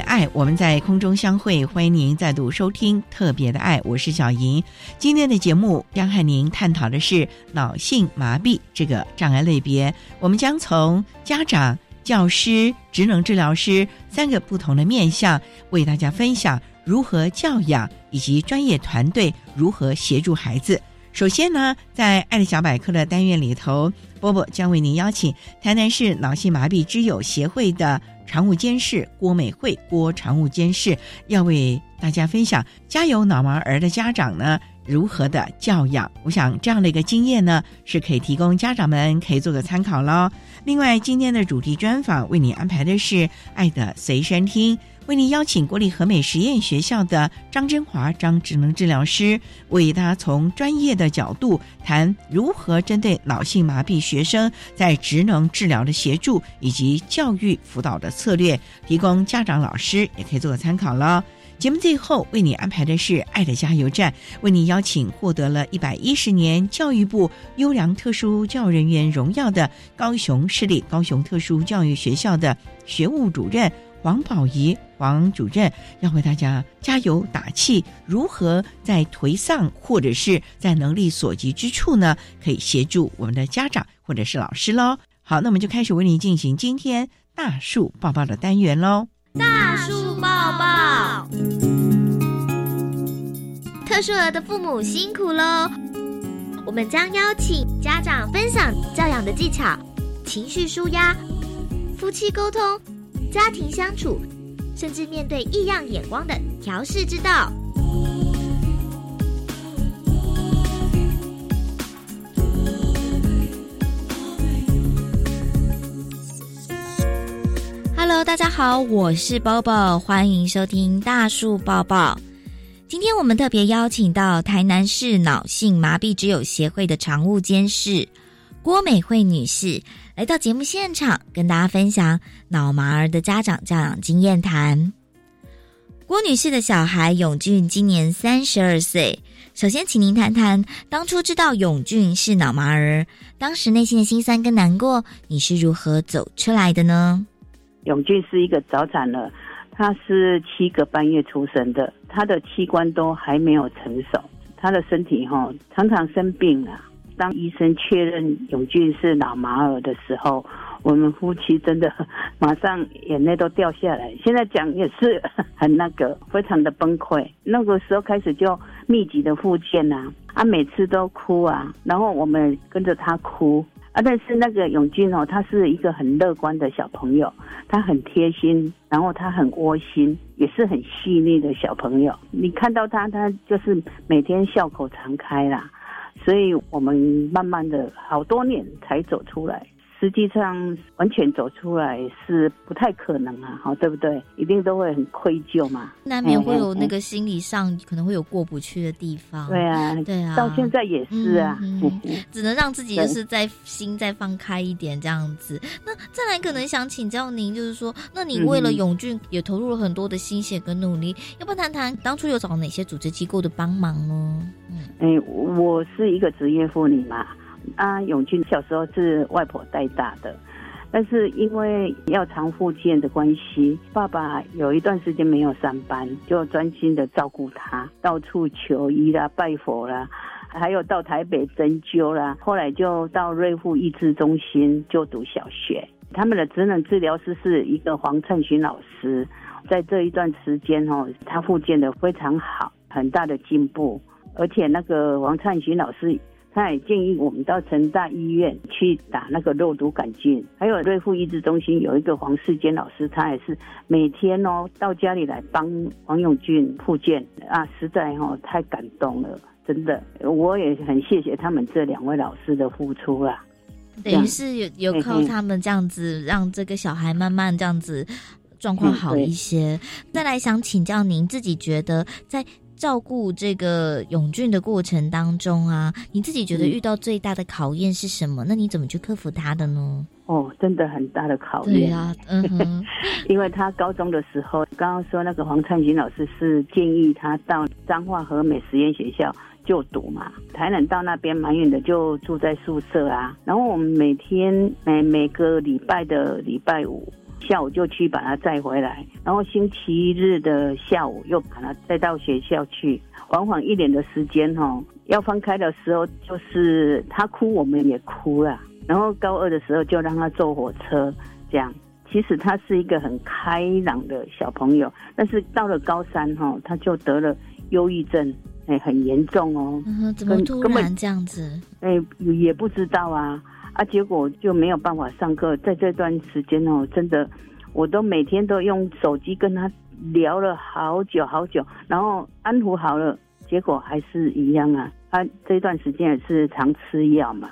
爱，我们在空中相会，欢迎您再度收听《特别的爱》，我是小莹。今天的节目将和您探讨的是脑性麻痹这个障碍类别，我们将从家长、教师、职能治疗师三个不同的面向，为大家分享如何教养，以及专业团队如何协助孩子。首先呢，在爱的小百科的单元里头，波波将为您邀请台南市脑性麻痹之友协会的。常务监事郭美惠，郭常务监事要为大家分享家有脑盲儿的家长呢如何的教养。我想这样的一个经验呢是可以提供家长们可以做个参考喽。另外，今天的主题专访为你安排的是爱的随身听。为您邀请国立和美实验学校的张真华张职能治疗师，为大家从专业的角度谈如何针对脑性麻痹学生在职能治疗的协助以及教育辅导的策略，提供家长老师也可以做个参考了。节目最后为你安排的是爱的加油站，为你邀请获得了一百一十年教育部优良特殊教育人员荣耀的高雄市立高雄特殊教育学校的学务主任。王宝仪王主任要为大家加油打气，如何在颓丧或者是在能力所及之处呢？可以协助我们的家长或者是老师喽。好，那我们就开始为您进行今天大树抱抱的单元喽。大树抱抱，特殊儿的父母辛苦喽！我们将邀请家长分享教养的技巧、情绪舒压、夫妻沟通。家庭相处，甚至面对异样眼光的调试之道。Hello，大家好，我是包包，欢迎收听大树抱抱。今天我们特别邀请到台南市脑性麻痹之友协会的常务监事郭美惠女士。来到节目现场，跟大家分享脑麻儿的家长教养经验谈。郭女士的小孩永俊今年三十二岁。首先，请您谈谈当初知道永俊是脑麻儿，当时内心的心酸跟难过，你是如何走出来的呢？永俊是一个早产了，他是七个半月出生的，他的器官都还没有成熟，他的身体哈常常生病啊。当医生确认永俊是脑麻儿的时候，我们夫妻真的马上眼泪都掉下来。现在讲也是很那个，非常的崩溃。那个时候开始就密集的复健啊，啊，每次都哭啊，然后我们跟着他哭啊。但是那个永俊哦，他是一个很乐观的小朋友，他很贴心，然后他很窝心，也是很细腻的小朋友。你看到他，他就是每天笑口常开啦。所以我们慢慢的好多年才走出来。实际上，完全走出来是不太可能啊，好对不对？一定都会很愧疚嘛，难免会有那个心理上可能会有过不去的地方。对啊，对啊，到现在也是啊，只能让自己就是在心再放开一点这样子。那再来，可能想请教您，就是说，那你为了永俊也投入了很多的心血跟努力，要不要谈谈当初有找哪些组织机构的帮忙呢？嗯，哎，我是一个职业妇女嘛。啊，永俊小时候是外婆带大的，但是因为要常复健的关系，爸爸有一段时间没有上班，就专心的照顾他，到处求医啦、拜佛啦，还有到台北针灸啦。后来就到瑞富益智中心就读小学。他们的职能治疗师是一个黄灿勋老师，在这一段时间哦，他复健的非常好，很大的进步。而且那个王灿勋老师。他也建议我们到成大医院去打那个肉毒杆菌，还有瑞富医治中心有一个黄世坚老师，他也是每天哦到家里来帮黄永俊复健啊，实在哈太感动了，真的，我也很谢谢他们这两位老师的付出啦。等于是有有靠他们这样子，让这个小孩慢慢这样子状况好一些。再来想请教您自己觉得在。照顾这个永俊的过程当中啊，你自己觉得遇到最大的考验是什么？那你怎么去克服他的呢？哦，真的很大的考验。对啊，嗯，因为他高中的时候，刚刚说那个黄灿群老师是建议他到彰化和美实验学校就读嘛，台南到那边蛮远的，就住在宿舍啊。然后我们每天每每个礼拜的礼拜五。下午就去把他载回来，然后星期日的下午又把他带到学校去，缓缓一年的时间哈。要分开的时候，就是他哭，我们也哭了。然后高二的时候就让他坐火车，这样。其实他是一个很开朗的小朋友，但是到了高三哈，他就得了忧郁症，哎，很严重哦。嗯，怎么突然这样子？哎，也不知道啊。啊，结果就没有办法上课。在这段时间哦，真的，我都每天都用手机跟他聊了好久好久，然后安抚好了，结果还是一样啊。他这段时间也是常吃药嘛，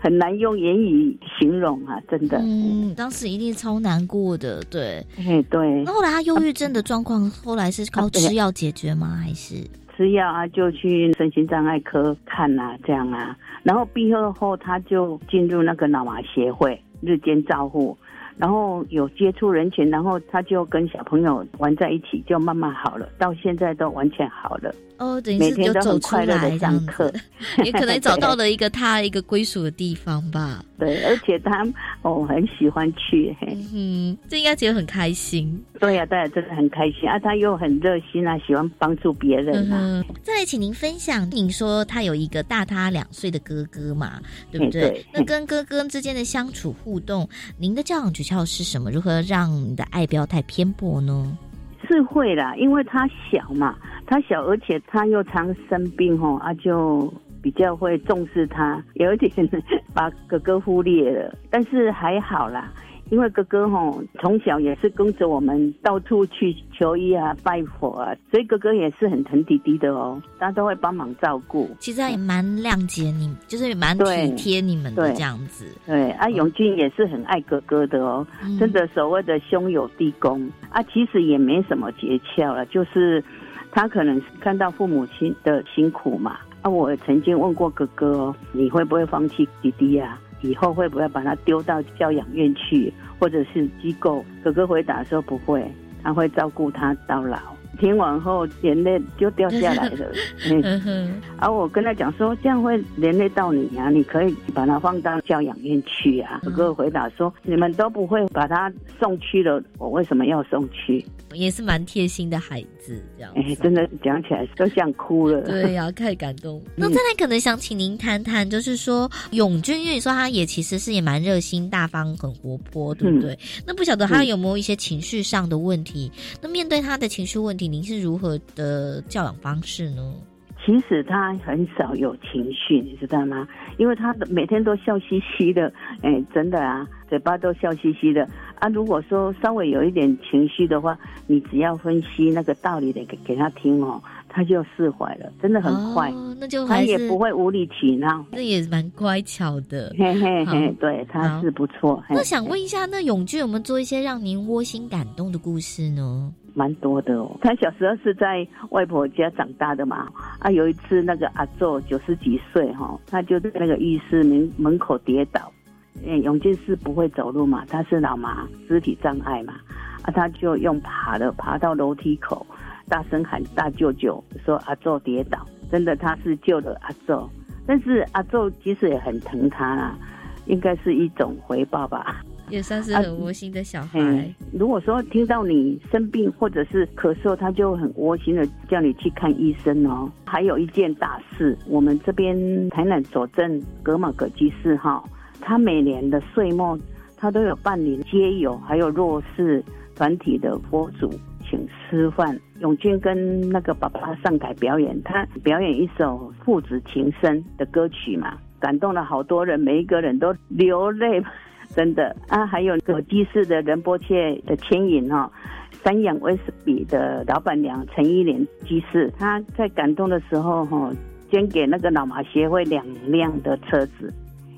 很难用言语形容啊，真的。嗯，当时一定超难过的，对。哎，对。那后来他忧郁症的状况，后来是靠吃药解决吗？还是？吃药啊，就去身心障碍科看啊，这样啊。然后毕业后，他就进入那个脑麻协会日间照护。然后有接触人群，然后他就跟小朋友玩在一起，就慢慢好了。到现在都完全好了。哦，等于是就走出来上课，也可能找到了一个他一个归属的地方吧。对，而且他哦很喜欢去，嗯，这应该觉得很开心。对呀，对呀，真的很开心啊！他又很热心啊，喜欢帮助别人啊。再来，请您分享，您说他有一个大他两岁的哥哥嘛，对不对？那跟哥哥之间的相处互动，您的教养诀窍是什么？如何让你的爱不要太偏颇呢？是会啦，因为他小嘛，他小，而且他又常生病吼，啊，就比较会重视他，有一点 把哥哥忽略了，但是还好啦。因为哥哥吼从小也是跟着我们到处去求医啊、拜佛啊，所以哥哥也是很疼弟弟的哦，他都会帮忙照顾。其实他也蛮谅解你，就是蛮体贴你们的这样子。对啊，永俊也是很爱哥哥的哦，真的所谓的兄友弟恭啊，其实也没什么诀窍了，就是他可能是看到父母亲的辛苦嘛。啊，我曾经问过哥哥，哦你会不会放弃弟弟呀？以后会不会把他丢到教养院去，或者是机构？哥哥回答说不会，他会照顾他到老。听完后，眼泪就掉下来了。嗯，而我跟他讲说，这样会连累到你呀，你可以把他放到教养院去啊。哥哥回答说，你们都不会把他送去了，我为什么要送去？也是蛮贴心的孩子，这样。哎，真的讲起来都想哭了。对呀，太感动。那再来，可能想请您谈谈，就是说永俊，因为你说他也其实是也蛮热心、大方、很活泼，对不对？那不晓得他有没有一些情绪上的问题？那面对他的情绪问题，您是如何的教养方式呢？其实他很少有情绪，你知道吗？因为他每天都笑嘻嘻的，哎，真的啊，嘴巴都笑嘻嘻的啊。如果说稍微有一点情绪的话，你只要分析那个道理的给给他听哦，他就释怀了，真的很快。那就他也不会无理取闹，那也蛮乖巧的。嘿嘿嘿，对，他是不错。那想问一下，那永俊有没有做一些让您窝心感动的故事呢？蛮多的哦，他小时候是在外婆家长大的嘛，啊，有一次那个阿祖九十几岁哈，他就在那个浴室门门口跌倒，嗯，永进是不会走路嘛，他是老麻肢体障碍嘛，啊，他就用爬的爬到楼梯口，大声喊大舅舅说阿祖跌倒，真的他是救了阿祖，但是阿祖其实也很疼他啦，应该是一种回报吧。也算是很窝心的小孩。嗯，如果说听到你生病或者是咳嗽，他就很窝心的叫你去看医生哦。还有一件大事，我们这边台南左镇格玛葛基寺哈，他每年的岁末，他都有办理街友还有弱势团体的佛祖请吃饭。永俊跟那个爸爸上台表演，他表演一首父子情深的歌曲嘛，感动了好多人，每一个人都流泪，真的啊。还有葛基寺的仁波切的牵引哈，三养威士比的老板娘陈依莲居士，她在感动的时候哈，捐给那个老马协会两辆的车子，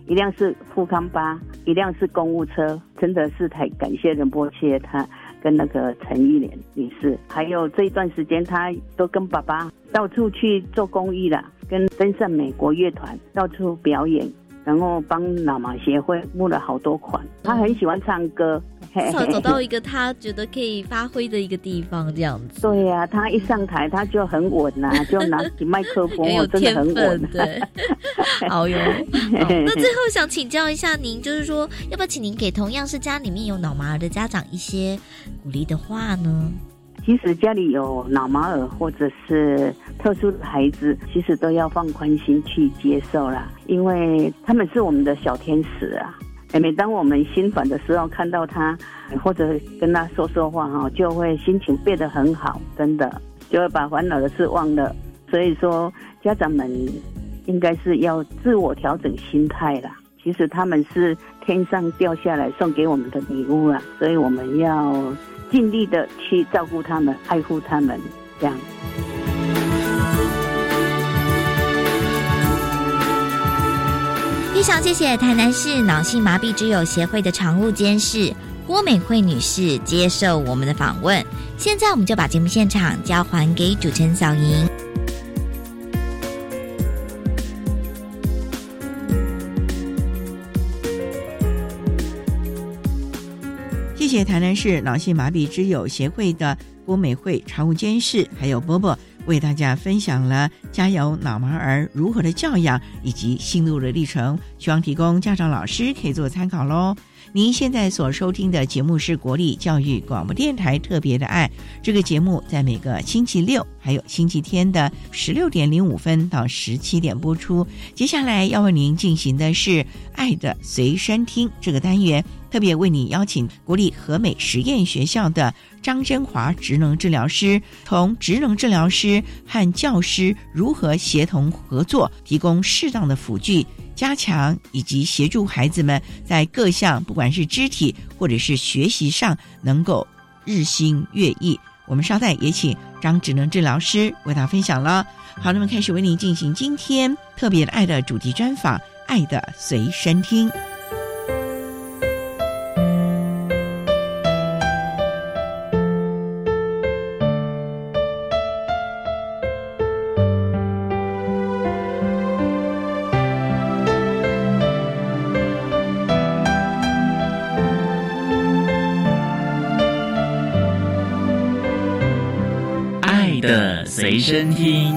一辆是富康巴，一辆是公务车，真的是太感谢仁波切他。跟那个陈玉莲女士，还有这一段时间，他都跟爸爸到处去做公益了，跟登上美国乐团到处表演，然后帮脑麻协会募了好多款。他很喜欢唱歌。至少找到一个他觉得可以发挥的一个地方，这样子。对呀，他一上台他就很稳呐，就拿起麦克风，真的很稳。对，好哟。那最后想请教一下您，就是说，要不要请您给同样是家里面有脑麻儿的家长一些鼓励的话呢？其实家里有脑麻儿或者是特殊的孩子，其实都要放宽心去接受啦，因为他们是我们的小天使啊。每当我们心烦的时候，看到他或者跟他说说话哈，就会心情变得很好，真的就会把烦恼的事忘了。所以说，家长们应该是要自我调整心态啦。其实他们是天上掉下来送给我们的礼物啊，所以我们要尽力的去照顾他们、爱护他们，这样。非常谢谢台南市脑性麻痹之友协会的常务监事郭美惠女士接受我们的访问。现在我们就把节目现场交还给主持人小莹。谢台南市脑性麻痹之友协会的郭美惠常务监事，还有波波。为大家分享了家有脑盲儿如何的教养以及心路的历程，希望提供家长老师可以做参考喽。您现在所收听的节目是国立教育广播电台特别的爱，这个节目在每个星期六还有星期天的十六点零五分到十七点播出。接下来要为您进行的是爱的随身听这个单元。特别为你邀请国立和美实验学校的张真华职能治疗师，同职能治疗师和教师如何协同合作，提供适当的辅具，加强以及协助孩子们在各项不管是肢体或者是学习上能够日新月异。我们稍待也请张职能治疗师为他分享了。好，那么开始为您进行今天特别爱的主题专访，《爱的随身听》。随身听。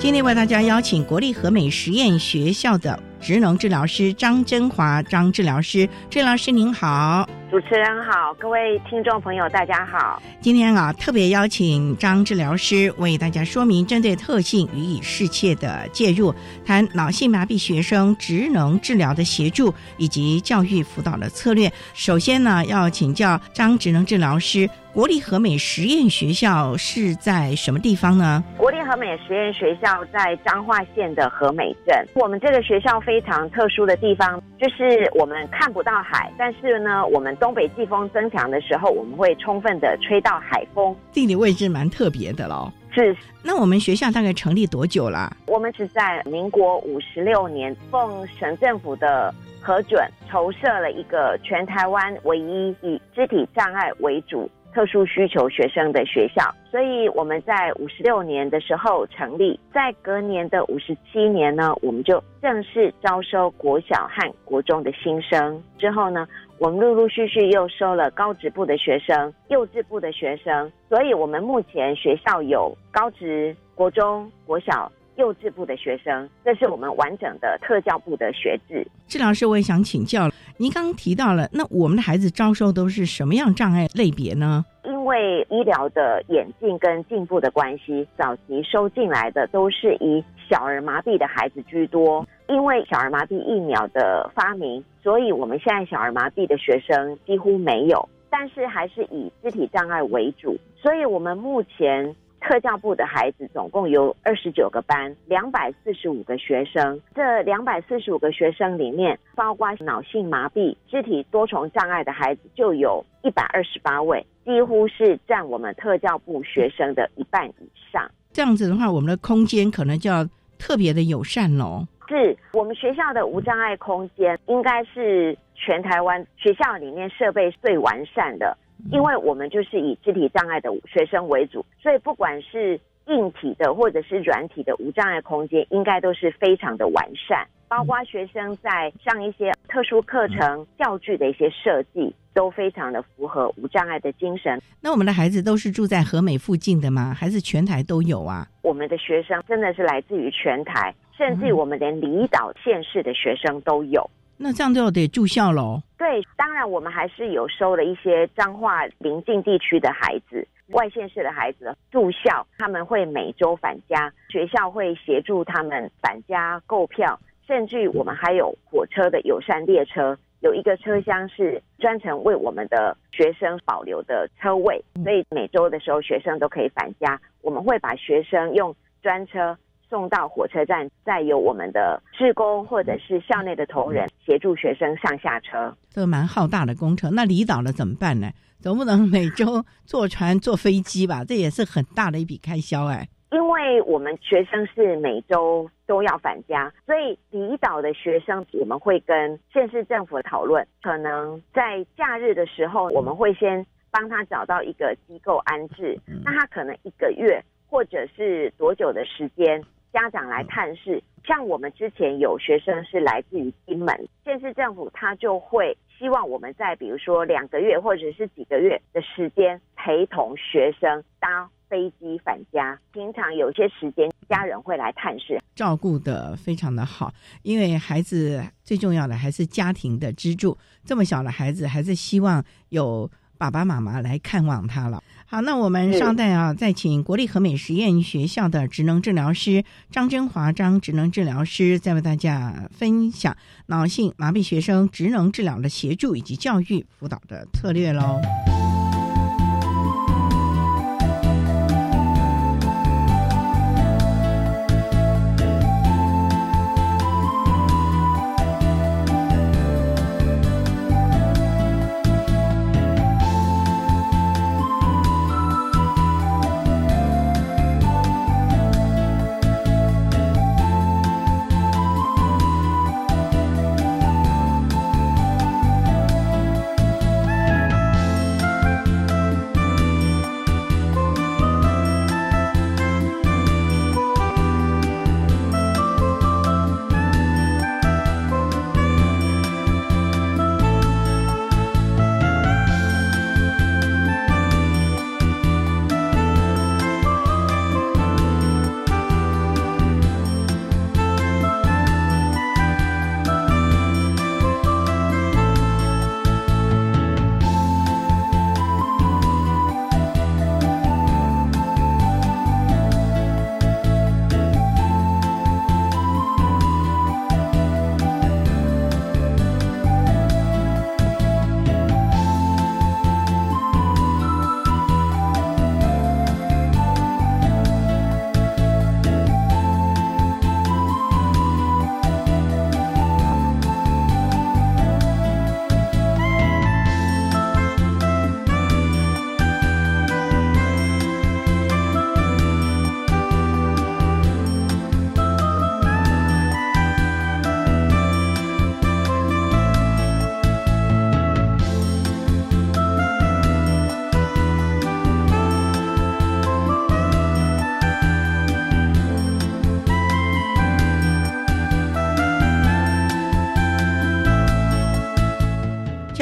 今天为大家邀请国立和美实验学校的。职能治疗师张真华，张治疗师，治疗师您好，主持人好，各位听众朋友大家好。今天啊，特别邀请张治疗师为大家说明针对特性予以适切的介入，谈脑性麻痹学生职能治疗的协助以及教育辅导的策略。首先呢，要请教张职能治疗师。国立和美实验学校是在什么地方呢？国立和美实验学校在彰化县的和美镇。我们这个学校非常特殊的地方，就是我们看不到海，但是呢，我们东北季风增强的时候，我们会充分的吹到海风。地理位置蛮特别的喽。是。那我们学校大概成立多久了？我们是在民国五十六年，奉省政府的。核准筹设了一个全台湾唯一以肢体障碍为主特殊需求学生的学校，所以我们在五十六年的时候成立，在隔年的五十七年呢，我们就正式招收国小和国中的新生。之后呢，我们陆陆续续又收了高职部的学生、幼稚部的学生，所以我们目前学校有高职、国中、国小。幼稚部的学生，这是我们完整的特教部的学制。治老师，我也想请教，您刚刚提到了，那我们的孩子招收都是什么样障碍类别呢？因为医疗的演进跟进步的关系，早期收进来的都是以小儿麻痹的孩子居多。因为小儿麻痹疫苗的发明，所以我们现在小儿麻痹的学生几乎没有，但是还是以肢体障碍为主。所以我们目前。特教部的孩子总共有二十九个班，两百四十五个学生。这两百四十五个学生里面，包括脑性麻痹、肢体多重障碍的孩子就有一百二十八位，几乎是占我们特教部学生的一半以上。这样子的话，我们的空间可能就要特别的友善喽。是我们学校的无障碍空间，应该是全台湾学校里面设备最完善的。因为我们就是以肢体障碍的学生为主，所以不管是硬体的或者是软体的无障碍空间，应该都是非常的完善。包括学生在上一些特殊课程、教具的一些设计，都非常的符合无障碍的精神。那我们的孩子都是住在和美附近的吗？还是全台都有啊？我们的学生真的是来自于全台，甚至我们连离岛县市的学生都有。那这样就得住校喽。对，当然我们还是有收了一些彰化邻近地区的孩子、外县市的孩子住校，他们会每周返家，学校会协助他们返家购票，甚至我们还有火车的友善列车，有一个车厢是专程为我们的学生保留的车位，所以每周的时候学生都可以返家，我们会把学生用专车。送到火车站，再由我们的职工或者是校内的同仁协助学生上下车。这个蛮浩大的工程，那离岛了怎么办呢？总不能每周坐船、坐飞机吧？这也是很大的一笔开销哎。因为我们学生是每周都要返家，所以离岛的学生我们会跟县市政府讨论，可能在假日的时候，我们会先帮他找到一个机构安置。那他可能一个月或者是多久的时间？家长来探视，像我们之前有学生是来自于金门，县市政府他就会希望我们在比如说两个月或者是几个月的时间陪同学生搭飞机返家。平常有些时间家人会来探视，照顾的非常的好，因为孩子最重要的还是家庭的支柱。这么小的孩子，还是希望有爸爸妈妈来看望他了。好，那我们稍待啊，再请国立和美实验学校的职能治疗师张真华张职能治疗师，再为大家分享脑性麻痹学生职能治疗的协助以及教育辅导的策略喽。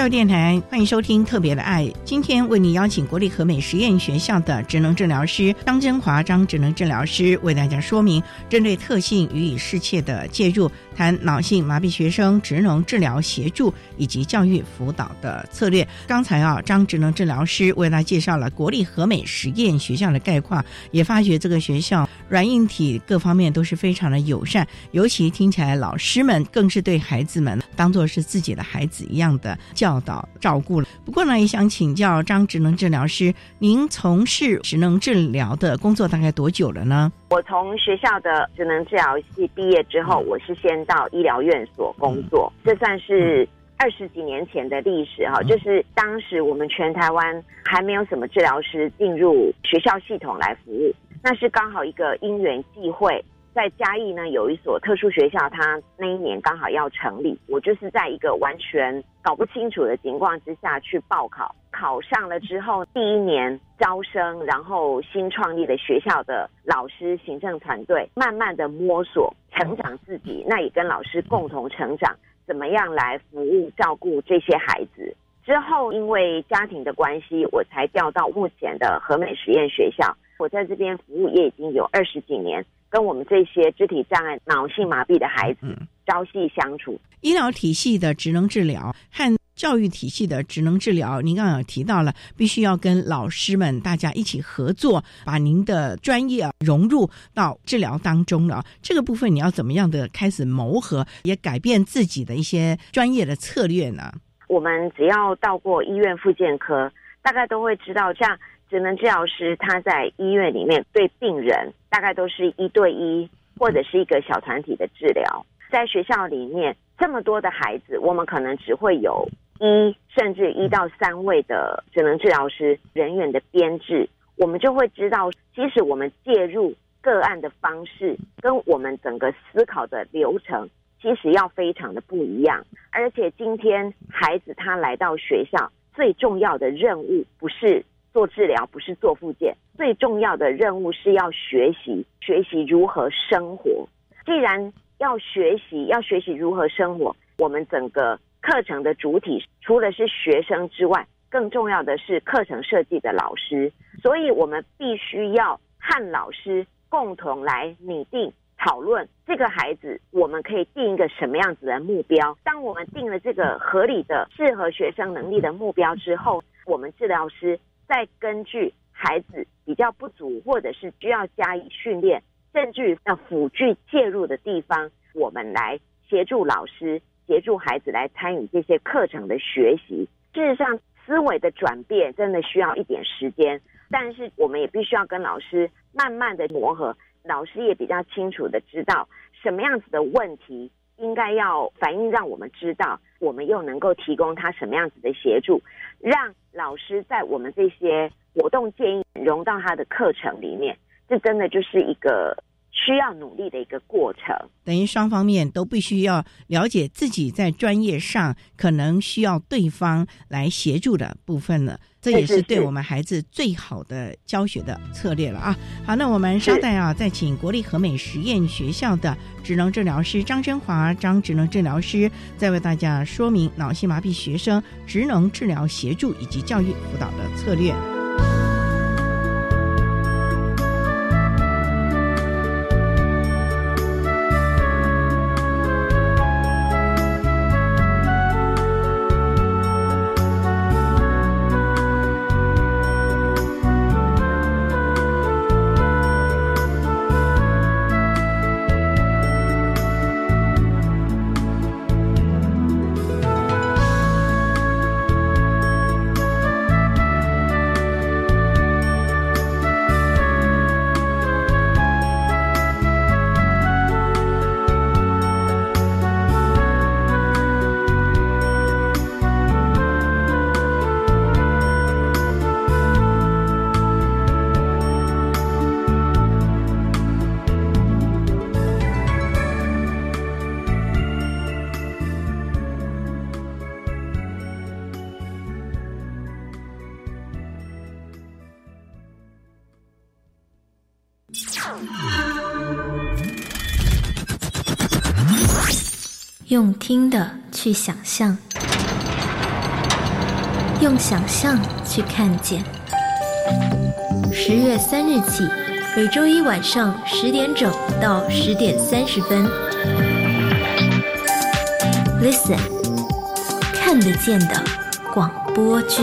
教育电台，欢迎收听《特别的爱》。今天为你邀请国立和美实验学校的职能治疗师张真华张职能治疗师为大家说明针对特性予以适切的介入，谈脑性麻痹学生职能治疗协助以及教育辅导的策略。刚才啊，张职能治疗师为大家介绍了国立和美实验学校的概况，也发觉这个学校软硬体各方面都是非常的友善，尤其听起来老师们更是对孩子们当做是自己的孩子一样的。教导照顾了。不过呢，也想请教张职能治疗师，您从事职能治疗的工作大概多久了呢？我从学校的职能治疗系毕业之后，我是先到医疗院所工作，这算是二十几年前的历史哈。就是当时我们全台湾还没有什么治疗师进入学校系统来服务，那是刚好一个因缘际会。在嘉义呢，有一所特殊学校，它那一年刚好要成立，我就是在一个完全搞不清楚的情况之下去报考，考上了之后，第一年招生，然后新创立的学校的老师、行政团队，慢慢的摸索成长自己，那也跟老师共同成长，怎么样来服务照顾这些孩子？之后因为家庭的关系，我才调到目前的和美实验学校，我在这边服务也已经有二十几年。跟我们这些肢体障碍、脑性麻痹的孩子朝夕相处，医疗体系的职能治疗和教育体系的职能治疗，您刚刚有提到了，必须要跟老师们大家一起合作，把您的专业融入到治疗当中了。这个部分你要怎么样的开始谋合，也改变自己的一些专业的策略呢？我们只要到过医院复健科，大概都会知道这样。职能治疗师他在医院里面对病人大概都是一对一或者是一个小团体的治疗，在学校里面这么多的孩子，我们可能只会有一甚至一到三位的职能治疗师人员的编制，我们就会知道，即使我们介入个案的方式跟我们整个思考的流程，其实要非常的不一样。而且今天孩子他来到学校，最重要的任务不是。做治疗不是做复健，最重要的任务是要学习，学习如何生活。既然要学习，要学习如何生活，我们整个课程的主体除了是学生之外，更重要的是课程设计的老师。所以，我们必须要和老师共同来拟定、讨论这个孩子，我们可以定一个什么样子的目标。当我们定了这个合理的、适合学生能力的目标之后，我们治疗师。再根据孩子比较不足，或者是需要加以训练，甚至要辅具介入的地方，我们来协助老师，协助孩子来参与这些课程的学习。事实上，思维的转变真的需要一点时间，但是我们也必须要跟老师慢慢的磨合，老师也比较清楚的知道什么样子的问题应该要反映，让我们知道，我们又能够提供他什么样子的协助，让。老师在我们这些活动建议融到他的课程里面，这真的就是一个需要努力的一个过程。等于双方面都必须要了解自己在专业上可能需要对方来协助的部分了。这也是对我们孩子最好的教学的策略了啊！好，那我们稍待啊，再请国立和美实验学校的职能治疗师张真华张职能治疗师，再为大家说明脑性麻痹学生职能治疗协助以及教育辅导的策略。听的去想象，用想象去看见。十月三日起，每周一晚上十点整到十点三十分，Listen，看得见的广播剧。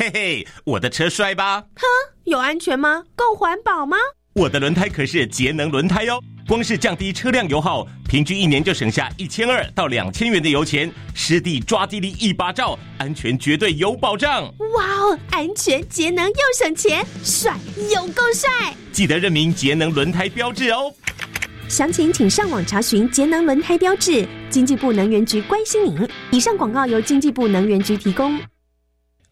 嘿嘿，我的车帅吧？哼，有安全吗？够环保吗？我的轮胎可是节能轮胎哦，光是降低车辆油耗，平均一年就省下一千二到两千元的油钱。湿地抓地力一把照，安全绝对有保障。哇哦，安全节能又省钱，帅又够帅！记得认明节能轮胎标志哦。详情请上网查询节能轮胎标志。经济部能源局关心您。以上广告由经济部能源局提供。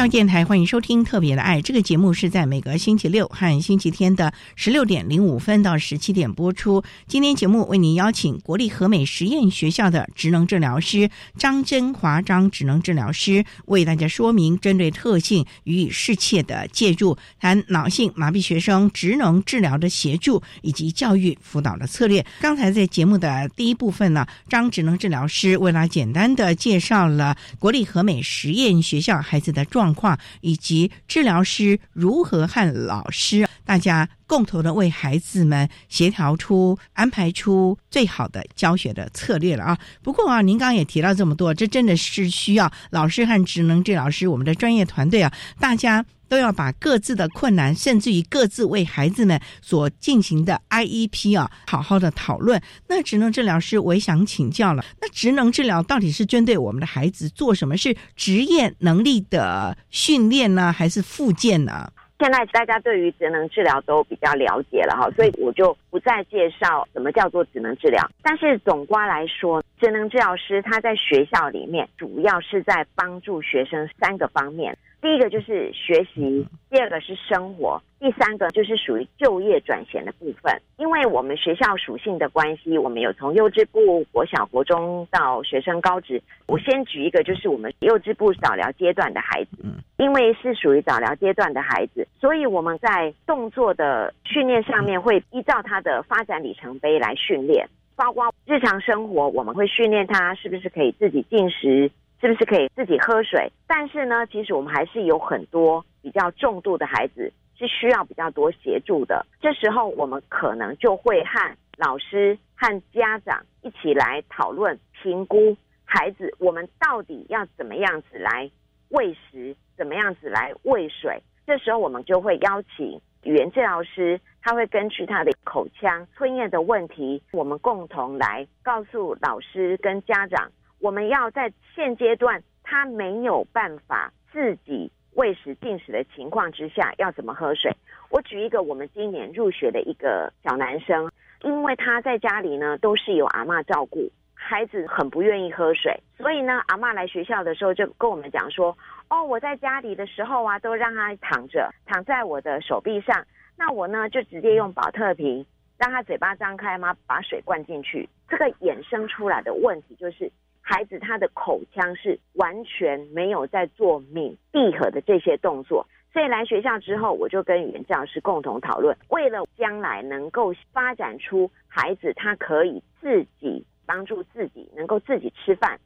教电台欢迎收听《特别的爱》这个节目，是在每个星期六和星期天的十六点零五分到十七点播出。今天节目为您邀请国立和美实验学校的职能治疗师张真华张职能治疗师，为大家说明针对特性予以适切的介入，谈脑性麻痹学生职能治疗的协助以及教育辅导的策略。刚才在节目的第一部分呢，张职能治疗师为了简单的介绍了国立和美实验学校孩子的状。况以及治疗师如何和老师大家共同的为孩子们协调出安排出最好的教学的策略了啊！不过啊，您刚刚也提到这么多，这真的是需要老师和职能治疗师我们的专业团队啊，大家。都要把各自的困难，甚至于各自为孩子们所进行的 IEP 啊，好好的讨论。那职能治疗师，我也想请教了。那职能治疗到底是针对我们的孩子做什么？是职业能力的训练呢，还是复健呢？现在大家对于职能治疗都比较了解了哈，所以我就不再介绍什么叫做职能治疗。但是总瓜来说，职能治疗师他在学校里面主要是在帮助学生三个方面。第一个就是学习，第二个是生活，第三个就是属于就业转型的部分。因为我们学校属性的关系，我们有从幼稚部、国小、国中到学生高职。我先举一个，就是我们幼稚部早疗阶段的孩子，因为是属于早疗阶段的孩子，所以我们在动作的训练上面会依照他的发展里程碑来训练，包括日常生活，我们会训练他是不是可以自己进食。是不是可以自己喝水？但是呢，其实我们还是有很多比较重度的孩子是需要比较多协助的。这时候，我们可能就会和老师和家长一起来讨论、评估孩子，我们到底要怎么样子来喂食，怎么样子来喂水。这时候，我们就会邀请语言治疗师，他会根据他的口腔吞咽的问题，我们共同来告诉老师跟家长。我们要在现阶段他没有办法自己喂食进食的情况之下，要怎么喝水？我举一个我们今年入学的一个小男生，因为他在家里呢都是由阿妈照顾，孩子很不愿意喝水，所以呢阿妈来学校的时候就跟我们讲说：“哦，我在家里的时候啊，都让他躺着，躺在我的手臂上，那我呢就直接用保特瓶让他嘴巴张开嘛，把水灌进去。这个衍生出来的问题就是。”孩子他的口腔是完全没有在做抿闭合的这些动作，所以来学校之后，我就跟语言教师共同讨论，为了将来能够发展出孩子他可以自己帮助自己，能够自己吃饭，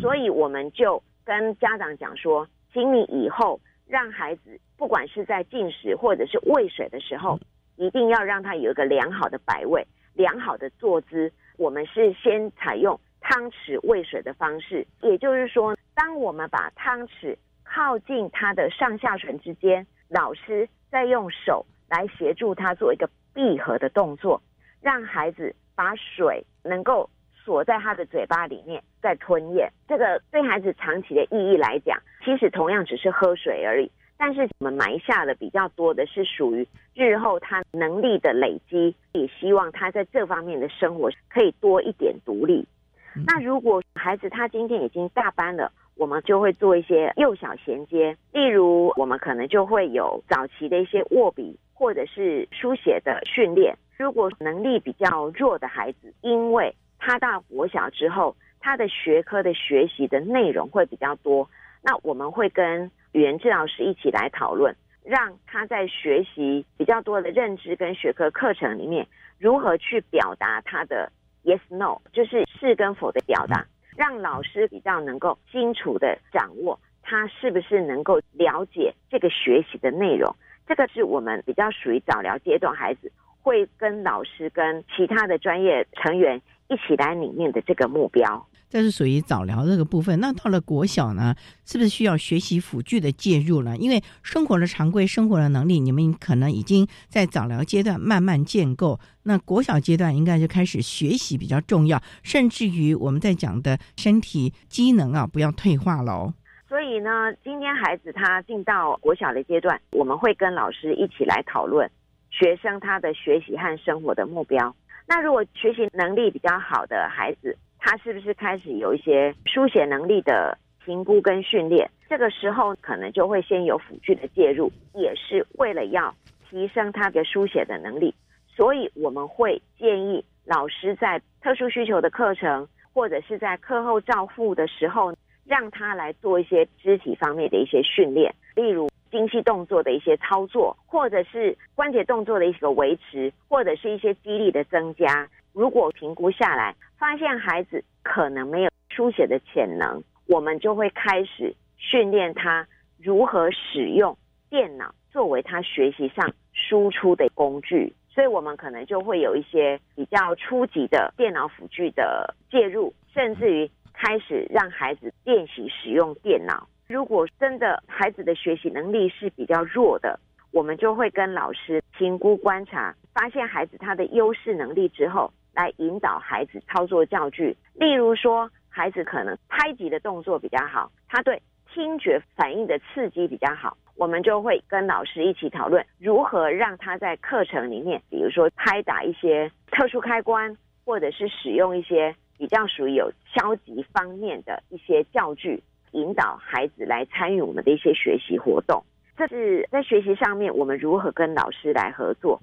所以我们就跟家长讲说，请你以后让孩子不管是在进食或者是喂水的时候，一定要让他有一个良好的摆位、良好的坐姿。我们是先采用汤匙喂水的方式，也就是说，当我们把汤匙靠近他的上下唇之间，老师再用手来协助他做一个闭合的动作，让孩子把水能够锁在他的嘴巴里面再吞咽。这个对孩子长期的意义来讲，其实同样只是喝水而已。但是我们埋下的比较多的是属于日后他能力的累积，也希望他在这方面的生活可以多一点独立。那如果孩子他今天已经大班了，我们就会做一些幼小衔接，例如我们可能就会有早期的一些握笔或者是书写的训练。如果能力比较弱的孩子，因为他到国小之后，他的学科的学习的内容会比较多，那我们会跟语言治疗师一起来讨论，让他在学习比较多的认知跟学科课程里面，如何去表达他的 yes no，就是是跟否的表达，让老师比较能够清楚的掌握他是不是能够了解这个学习的内容。这个是我们比较属于早疗阶段孩子会跟老师跟其他的专业成员一起来里面的这个目标。这是属于早疗这个部分。那到了国小呢，是不是需要学习辅具的介入呢？因为生活的常规、生活的能力，你们可能已经在早疗阶段慢慢建构。那国小阶段应该就开始学习比较重要，甚至于我们在讲的身体机能啊，不要退化喽。所以呢，今天孩子他进到国小的阶段，我们会跟老师一起来讨论学生他的学习和生活的目标。那如果学习能力比较好的孩子，他是不是开始有一些书写能力的评估跟训练？这个时候可能就会先有辅具的介入，也是为了要提升他的书写的能力。所以我们会建议老师在特殊需求的课程，或者是在课后照护的时候，让他来做一些肢体方面的一些训练，例如精细动作的一些操作，或者是关节动作的一个维持，或者是一些肌力的增加。如果评估下来，发现孩子可能没有书写的潜能，我们就会开始训练他如何使用电脑作为他学习上输出的工具。所以，我们可能就会有一些比较初级的电脑辅具的介入，甚至于开始让孩子练习使用电脑。如果真的孩子的学习能力是比较弱的，我们就会跟老师评估观察，发现孩子他的优势能力之后。来引导孩子操作教具，例如说，孩子可能拍击的动作比较好，他对听觉反应的刺激比较好，我们就会跟老师一起讨论如何让他在课程里面，比如说拍打一些特殊开关，或者是使用一些比较属于有消极方面的一些教具，引导孩子来参与我们的一些学习活动。这是在学习上面，我们如何跟老师来合作。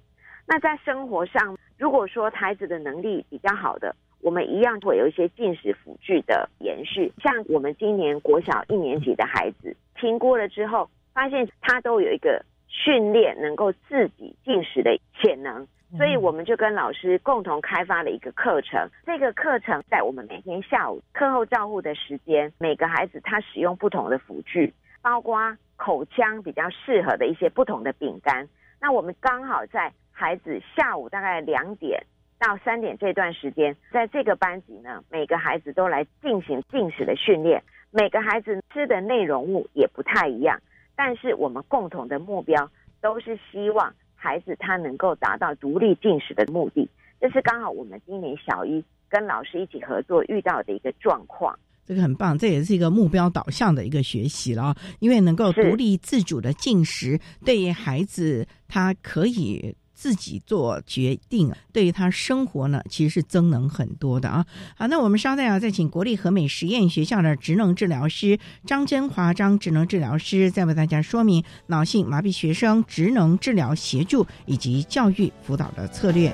那在生活上，如果说孩子的能力比较好的，我们一样会有一些进食辅具的延续。像我们今年国小一年级的孩子评估了之后，发现他都有一个训练能够自己进食的潜能，所以我们就跟老师共同开发了一个课程。这个课程在我们每天下午课后照护的时间，每个孩子他使用不同的辅具，包括口腔比较适合的一些不同的饼干。那我们刚好在。孩子下午大概两点到三点这段时间，在这个班级呢，每个孩子都来进行进食的训练。每个孩子吃的内容物也不太一样，但是我们共同的目标都是希望孩子他能够达到独立进食的目的。这是刚好我们今年小一跟老师一起合作遇到的一个状况。这个很棒，这也是一个目标导向的一个学习了，因为能够独立自主的进食，对于孩子他可以。自己做决定，对于他生活呢，其实是增能很多的啊。好，那我们稍待啊，再请国立和美实验学校的职能治疗师张真华张职能治疗师，再为大家说明脑性麻痹学生职能治疗协助以及教育辅导的策略。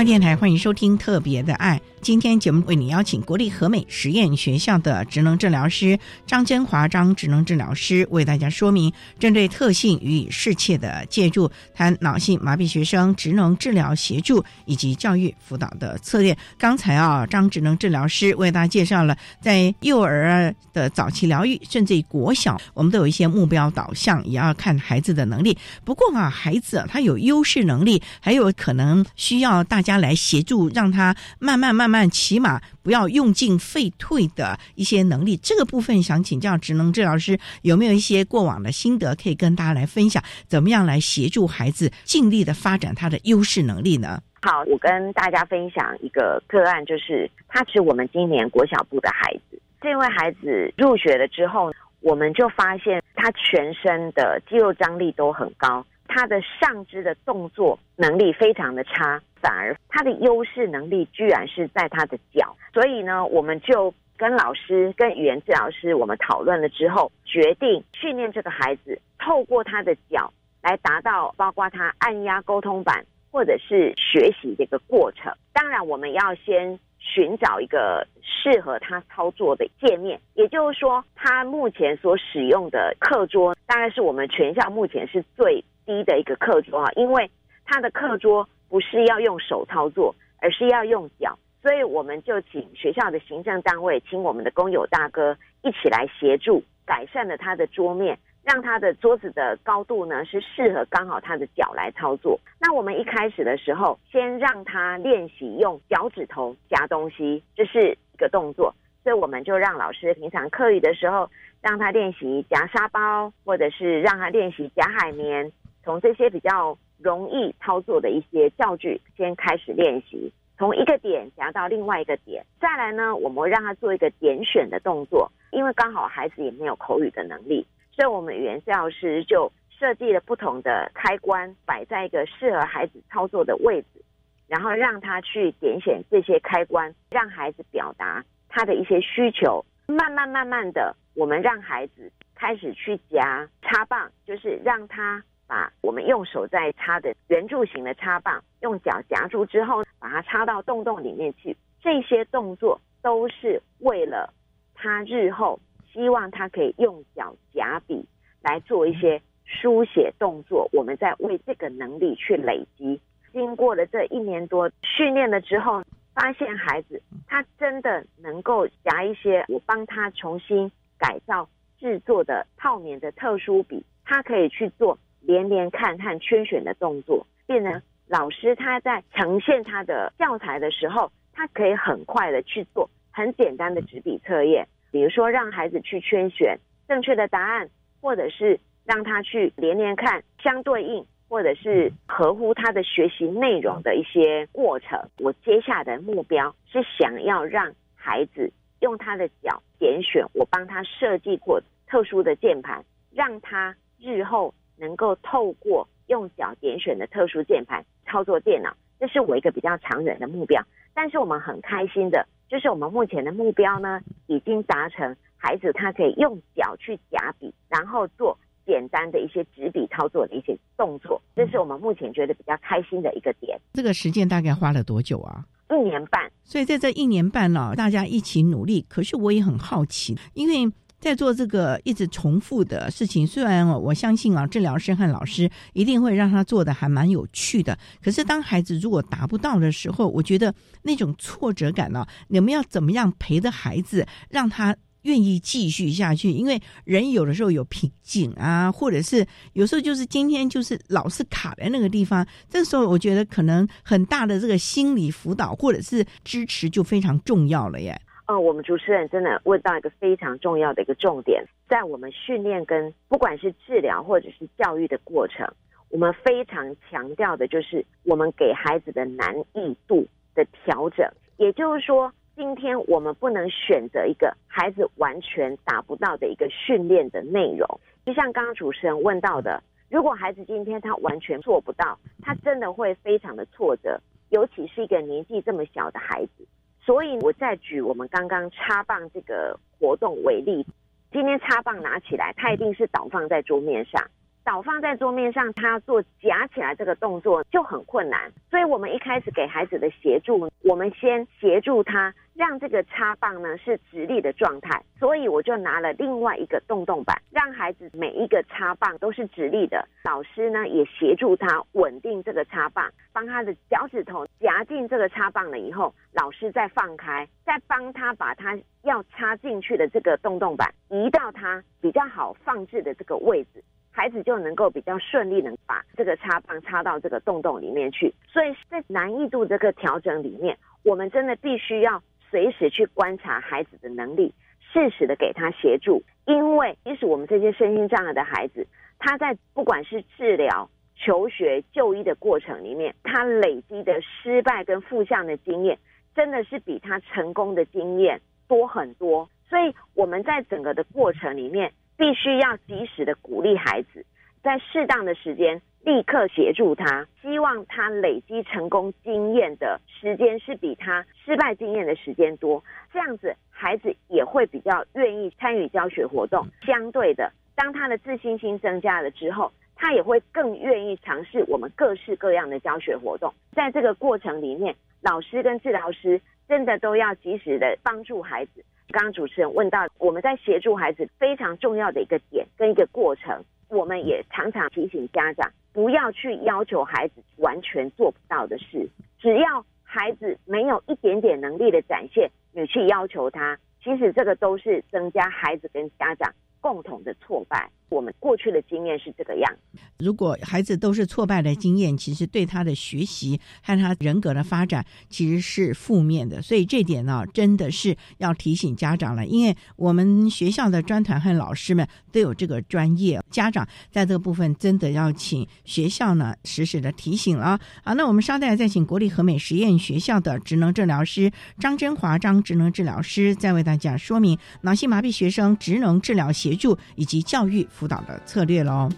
上电台，欢迎收听《特别的爱》。今天节目为你邀请国立和美实验学校的职能治疗师张真华张职能治疗师为大家说明，针对特性予以适切的介入，谈脑性麻痹学生职能治疗协助以及教育辅导的策略。刚才啊，张职能治疗师为大家介绍了在幼儿的早期疗愈，甚至于国小，我们都有一些目标导向，也要看孩子的能力。不过啊，孩子他有优势能力，还有可能需要大家家来协助，让他慢慢慢。慢，起码不要用尽废退的一些能力。这个部分想请教职能治疗师，有没有一些过往的心得可以跟大家来分享？怎么样来协助孩子尽力的发展他的优势能力呢？好，我跟大家分享一个个案，就是他是我们今年国小部的孩子。这位孩子入学了之后，我们就发现他全身的肌肉张力都很高。他的上肢的动作能力非常的差，反而他的优势能力居然是在他的脚。所以呢，我们就跟老师、跟语言治疗师我们讨论了之后，决定训练这个孩子，透过他的脚来达到包括他按压沟通板或者是学习这个过程。当然，我们要先寻找一个适合他操作的界面，也就是说，他目前所使用的课桌大概是我们全校目前是最。低的一个课桌啊，因为他的课桌不是要用手操作，而是要用脚，所以我们就请学校的行政单位，请我们的工友大哥一起来协助，改善了他的桌面，让他的桌子的高度呢是适合刚好他的脚来操作。那我们一开始的时候，先让他练习用脚趾头夹东西，这是一个动作，所以我们就让老师平常课余的时候，让他练习夹沙包，或者是让他练习夹海绵。从这些比较容易操作的一些教具先开始练习，从一个点夹到另外一个点，再来呢，我们会让他做一个点选的动作，因为刚好孩子也没有口语的能力，所以我们语言教师就设计了不同的开关，摆在一个适合孩子操作的位置，然后让他去点选这些开关，让孩子表达他的一些需求，慢慢慢慢的，我们让孩子开始去夹插棒，就是让他。把我们用手在插的圆柱形的插棒，用脚夹住之后，把它插到洞洞里面去。这些动作都是为了他日后希望他可以用脚夹笔来做一些书写动作。我们在为这个能力去累积。经过了这一年多训练了之后，发现孩子他真的能够夹一些我帮他重新改造制作的泡棉的特殊笔，他可以去做。连连看和圈选的动作，变成老师他在呈现他的教材的时候，他可以很快的去做很简单的纸笔测验，比如说让孩子去圈选正确的答案，或者是让他去连连看相对应，或者是合乎他的学习内容的一些过程。我接下来的目标是想要让孩子用他的脚点选我帮他设计过特殊的键盘，让他日后。能够透过用脚点选的特殊键盘操作电脑，这是我一个比较长远的目标。但是我们很开心的，就是我们目前的目标呢，已经达成。孩子他可以用脚去夹笔，然后做简单的一些纸笔操作的一些动作，这是我们目前觉得比较开心的一个点。这个时间大概花了多久啊？一年半。所以在这一年半呢，大家一起努力。可是我也很好奇，因为。在做这个一直重复的事情，虽然我相信啊，治疗师和老师一定会让他做的还蛮有趣的。可是当孩子如果达不到的时候，我觉得那种挫折感呢，你们要怎么样陪着孩子，让他愿意继续下去？因为人有的时候有瓶颈啊，或者是有时候就是今天就是老是卡在那个地方，这时候我觉得可能很大的这个心理辅导或者是支持就非常重要了耶。哦，我们主持人真的问到一个非常重要的一个重点，在我们训练跟不管是治疗或者是教育的过程，我们非常强调的就是我们给孩子的难易度的调整。也就是说，今天我们不能选择一个孩子完全达不到的一个训练的内容。就像刚刚主持人问到的，如果孩子今天他完全做不到，他真的会非常的挫折，尤其是一个年纪这么小的孩子。所以，我再举我们刚刚插棒这个活动为例，今天插棒拿起来，它一定是倒放在桌面上。倒放在桌面上，它做夹起来这个动作就很困难。所以我们一开始给孩子的协助，我们先协助他让这个插棒呢是直立的状态。所以我就拿了另外一个洞洞板，让孩子每一个插棒都是直立的。老师呢也协助他稳定这个插棒，帮他的脚趾头夹进这个插棒了以后，老师再放开，再帮他把他要插进去的这个洞洞板移到他比较好放置的这个位置。孩子就能够比较顺利的把这个插棒插到这个洞洞里面去，所以在难易度这个调整里面，我们真的必须要随时去观察孩子的能力，适时的给他协助。因为即使我们这些身心障碍的孩子，他在不管是治疗、求学、就医的过程里面，他累积的失败跟负向的经验，真的是比他成功的经验多很多。所以我们在整个的过程里面。必须要及时的鼓励孩子，在适当的时间立刻协助他，希望他累积成功经验的时间是比他失败经验的时间多，这样子孩子也会比较愿意参与教学活动。相对的，当他的自信心增加了之后，他也会更愿意尝试我们各式各样的教学活动。在这个过程里面，老师跟治疗师真的都要及时的帮助孩子。刚刚主持人问到，我们在协助孩子非常重要的一个点跟一个过程，我们也常常提醒家长不要去要求孩子完全做不到的事，只要孩子没有一点点能力的展现，你去要求他，其实这个都是增加孩子跟家长共同的挫败。我们过去的经验是这个样。如果孩子都是挫败的经验，其实对他的学习和他人格的发展其实是负面的。所以这点呢，真的是要提醒家长了。因为我们学校的专团和老师们都有这个专业，家长在这个部分真的要请学校呢实时的提醒了。好，那我们稍待再请国立和美实验学校的职能治疗师张真华张职能治疗师再为大家说明脑性麻痹学生职能治疗协协助以及教育。辅导的策略喽。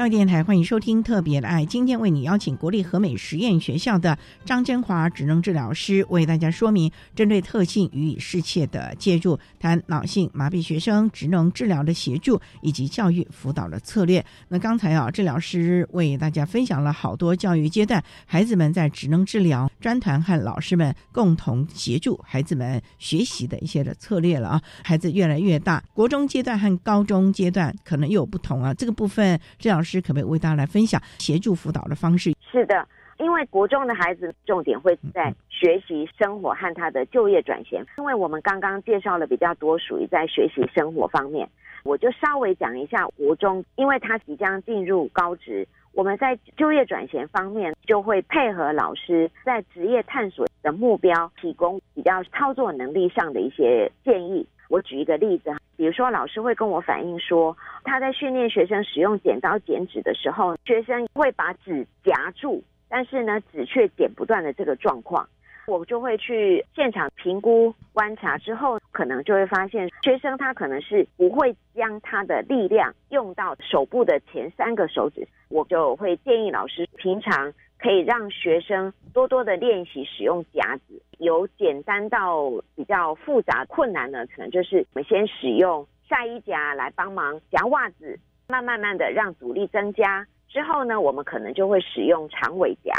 教育电台欢迎收听《特别的爱》，今天为你邀请国立和美实验学校的张真华职能治疗师为大家说明针对特性予以适切的介入，谈脑性麻痹学生职能治疗的协助以及教育辅导的策略。那刚才啊，治疗师为大家分享了好多教育阶段孩子们在职能治疗专团和老师们共同协助孩子们学习的一些的策略了啊。孩子越来越大，国中阶段和高中阶段可能又有不同啊。这个部分治疗师。是可不可以为大家来分享协助辅导的方式？是的，因为国中的孩子重点会在学习生活和他的就业转型。因为我们刚刚介绍了比较多属于在学习生活方面，我就稍微讲一下国中，因为他即将进入高职，我们在就业转型方面就会配合老师在职业探索的目标，提供比较操作能力上的一些建议。我举一个例子，比如说老师会跟我反映说，他在训练学生使用剪刀剪纸的时候，学生会把纸夹住，但是呢纸却剪不断的这个状况，我就会去现场评估观察之后，可能就会发现学生他可能是不会将他的力量用到手部的前三个手指，我就会建议老师平常。可以让学生多多的练习使用夹子，由简单到比较复杂困难呢，可能就是我们先使用下衣夹来帮忙夹袜子，慢慢慢的让阻力增加之后呢，我们可能就会使用长尾夹。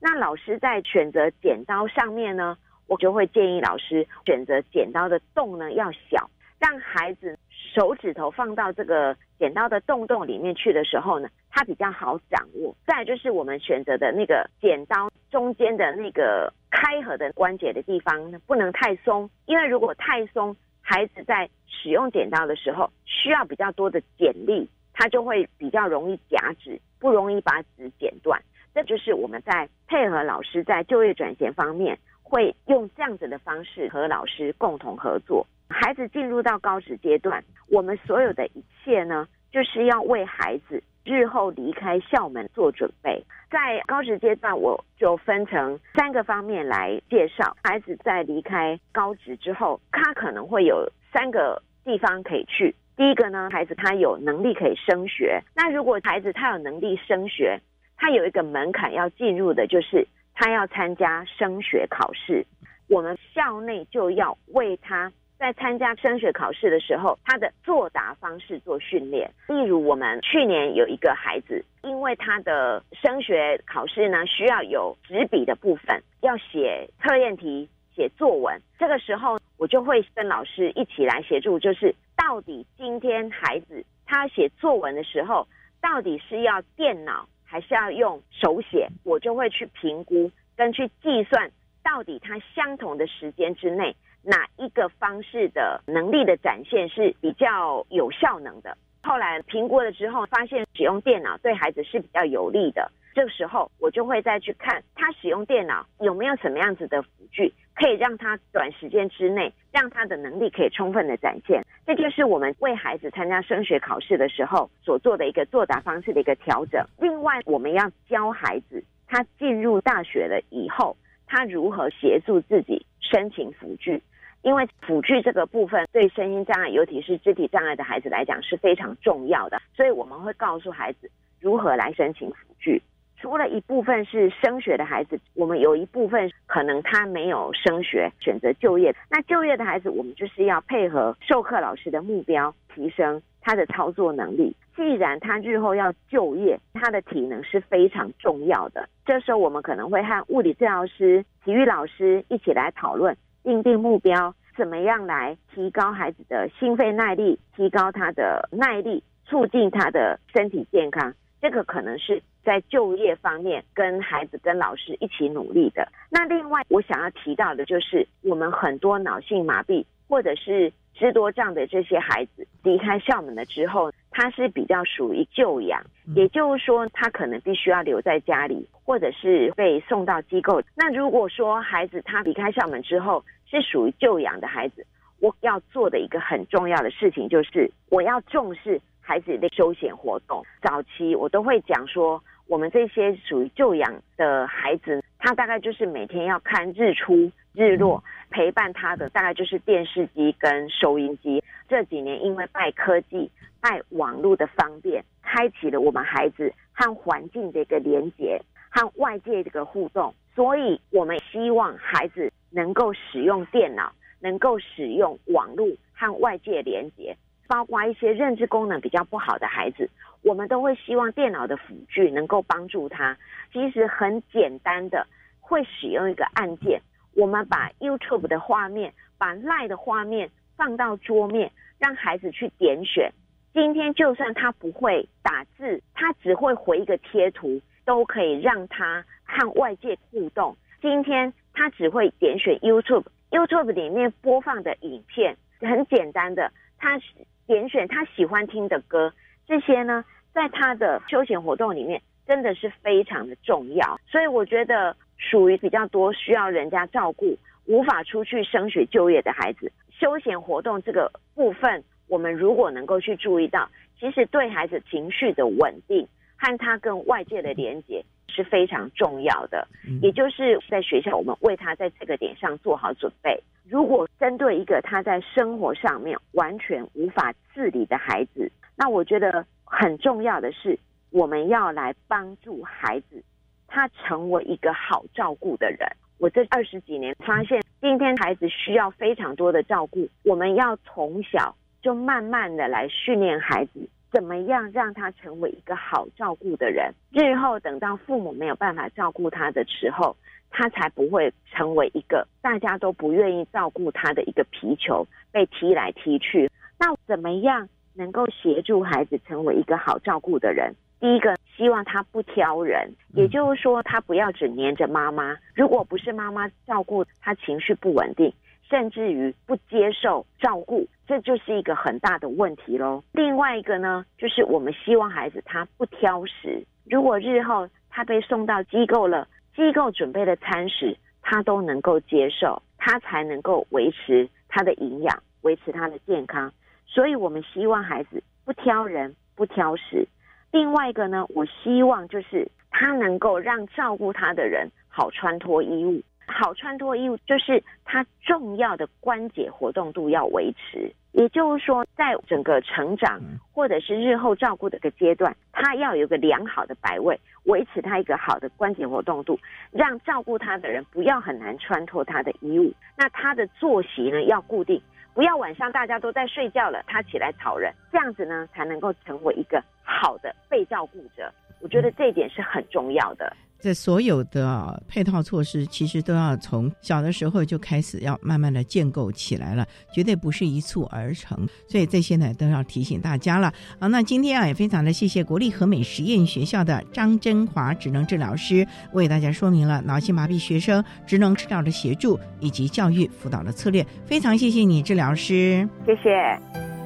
那老师在选择剪刀上面呢，我就会建议老师选择剪刀的洞呢要小，让孩子手指头放到这个剪刀的洞洞里面去的时候呢。它比较好掌握，再就是我们选择的那个剪刀中间的那个开合的关节的地方不能太松，因为如果太松，孩子在使用剪刀的时候需要比较多的剪力，他就会比较容易夹纸，不容易把纸剪断。这就是我们在配合老师在就业转型方面，会用这样子的方式和老师共同合作。孩子进入到高职阶段，我们所有的一切呢，就是要为孩子日后离开校门做准备。在高职阶段，我就分成三个方面来介绍。孩子在离开高职之后，他可能会有三个地方可以去。第一个呢，孩子他有能力可以升学。那如果孩子他有能力升学，他有一个门槛要进入的，就是他要参加升学考试。我们校内就要为他在参加升学考试的时候，他的作答方式做训练。例如，我们去年有一个孩子，因为他的升学考试呢需要有纸笔的部分，要写测验题、写作文。这个时候，我就会跟老师一起来协助，就是到底今天孩子他写作文的时候，到底是要电脑。还是要用手写，我就会去评估跟去计算，到底他相同的时间之内，哪一个方式的能力的展现是比较有效能的。后来评估了之后，发现使用电脑对孩子是比较有利的。这个时候，我就会再去看他使用电脑有没有什么样子的辅具，可以让他短时间之内让他的能力可以充分的展现。这就是我们为孩子参加升学考试的时候所做的一个作答方式的一个调整。另外，我们要教孩子他进入大学了以后，他如何协助自己申请辅具，因为辅具这个部分对身心障碍，尤其是肢体障碍的孩子来讲是非常重要的。所以我们会告诉孩子如何来申请辅具。除了一部分是升学的孩子，我们有一部分可能他没有升学，选择就业。那就业的孩子，我们就是要配合授课老师的目标，提升他的操作能力。既然他日后要就业，他的体能是非常重要的。这时候，我们可能会和物理治疗师、体育老师一起来讨论，定定目标，怎么样来提高孩子的心肺耐力，提高他的耐力，促进他的身体健康。这个可能是。在就业方面，跟孩子、跟老师一起努力的。那另外，我想要提到的就是，我们很多脑性麻痹或者是智多障的这些孩子离开校门了之后，他是比较属于就养，也就是说，他可能必须要留在家里，或者是被送到机构。那如果说孩子他离开校门之后是属于就养的孩子，我要做的一个很重要的事情就是，我要重视孩子的休闲活动。早期我都会讲说。我们这些属于就养的孩子，他大概就是每天要看日出日落，陪伴他的大概就是电视机跟收音机。这几年因为拜科技、拜网络的方便，开启了我们孩子和环境的一个连接，和外界这个互动，所以我们希望孩子能够使用电脑，能够使用网络和外界连接。包括一些认知功能比较不好的孩子，我们都会希望电脑的辅具能够帮助他。其实很简单的，会使用一个按键，我们把 YouTube 的画面、把 Line 的画面放到桌面，让孩子去点选。今天就算他不会打字，他只会回一个贴图，都可以让他和外界互动。今天他只会点选 YouTube，YouTube 里面播放的影片很简单的，他。点选他喜欢听的歌，这些呢，在他的休闲活动里面真的是非常的重要。所以我觉得，属于比较多需要人家照顾、无法出去升学就业的孩子，休闲活动这个部分，我们如果能够去注意到，其实对孩子情绪的稳定和他跟外界的连接是非常重要的。也就是在学校，我们为他在这个点上做好准备。如果针对一个他在生活上面完全无法自理的孩子，那我觉得很重要的是，我们要来帮助孩子，他成为一个好照顾的人。我这二十几年发现，今天孩子需要非常多的照顾，我们要从小就慢慢的来训练孩子，怎么样让他成为一个好照顾的人。日后等到父母没有办法照顾他的时候，他才不会成为一个大家都不愿意照顾他的一个皮球，被踢来踢去。那怎么样能够协助孩子成为一个好照顾的人？第一个，希望他不挑人，也就是说，他不要只黏着妈妈。如果不是妈妈照顾，他情绪不稳定，甚至于不接受照顾，这就是一个很大的问题喽。另外一个呢，就是我们希望孩子他不挑食。如果日后他被送到机构了，机构准备的餐食他都能够接受，他才能够维持他的营养，维持他的健康。所以我们希望孩子不挑人，不挑食。另外一个呢，我希望就是他能够让照顾他的人好穿脱衣物。好穿脱衣物就是他重要的关节活动度要维持。也就是说，在整个成长或者是日后照顾的一个阶段，他要有一个良好的摆位，维持他一个好的关节活动度，让照顾他的人不要很难穿脱他的衣物。那他的作息呢要固定。不要晚上大家都在睡觉了，他起来吵人，这样子呢才能够成为一个好的被照顾者。我觉得这一点是很重要的。这所有的配套措施，其实都要从小的时候就开始，要慢慢的建构起来了，绝对不是一蹴而成。所以这些呢，都要提醒大家了。好，那今天啊，也非常的谢谢国立和美实验学校的张真华职能治疗师，为大家说明了脑性麻痹学生职能治疗的协助以及教育辅导的策略。非常谢谢你，治疗师。谢谢。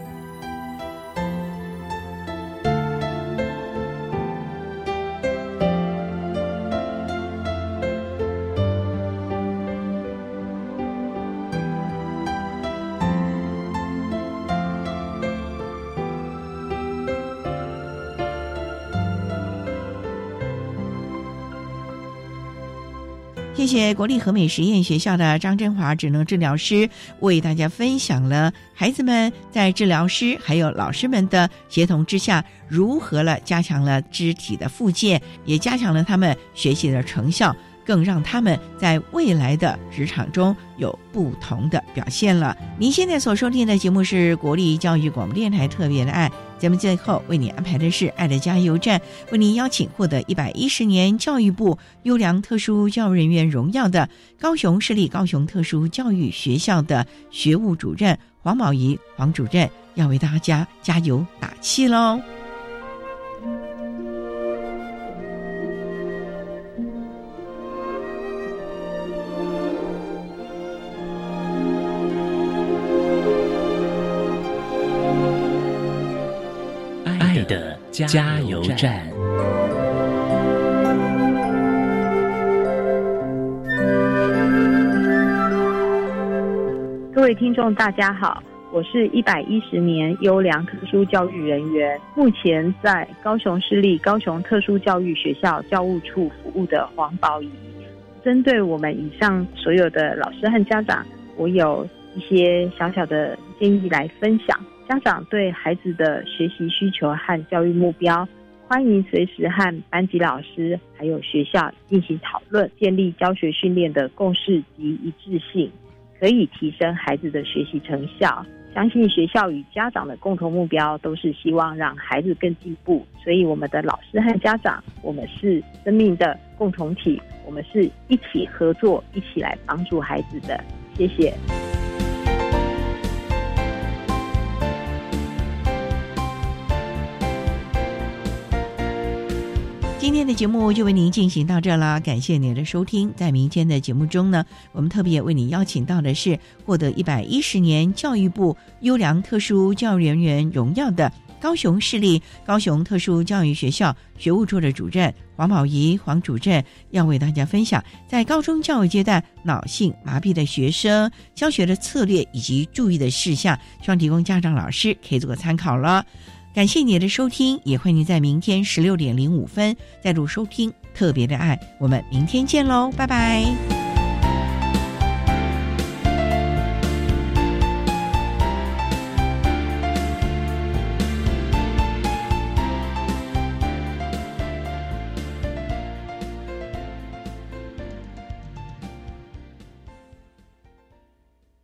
谢国立和美实验学校的张振华职能治疗师为大家分享了孩子们在治疗师还有老师们的协同之下，如何了加强了肢体的复健，也加强了他们学习的成效。更让他们在未来的职场中有不同的表现了。您现在所收听的节目是国立教育广播电台特别的爱节目，最后为你安排的是爱的加油站，为您邀请获得一百一十年教育部优良特殊教育人员荣耀的高雄市立高雄特殊教育学校的学务主任黄宝仪黄主任，要为大家加油打气喽。加油站。各位听众，大家好，我是一百一十年优良特殊教育人员，目前在高雄市立高雄特殊教育学校教务处服务的黄宝仪。针对我们以上所有的老师和家长，我有一些小小的建议来分享。家长对孩子的学习需求和教育目标，欢迎随时和班级老师还有学校进行讨论，建立教学训练的共识及一致性，可以提升孩子的学习成效。相信学校与家长的共同目标都是希望让孩子更进步，所以我们的老师和家长，我们是生命的共同体，我们是一起合作，一起来帮助孩子的。谢谢。今天的节目就为您进行到这了，感谢您的收听。在明天的节目中呢，我们特别为您邀请到的是获得一百一十年教育部优良特殊教育人员荣耀的高雄市立高雄特殊教育学校学务处的主任黄宝仪黄主任，要为大家分享在高中教育阶段脑性麻痹的学生教学的策略以及注意的事项，希望提供家长老师可以做个参考了。感谢你的收听，也欢迎你在明天十六点零五分再度收听《特别的爱》，我们明天见喽，拜拜。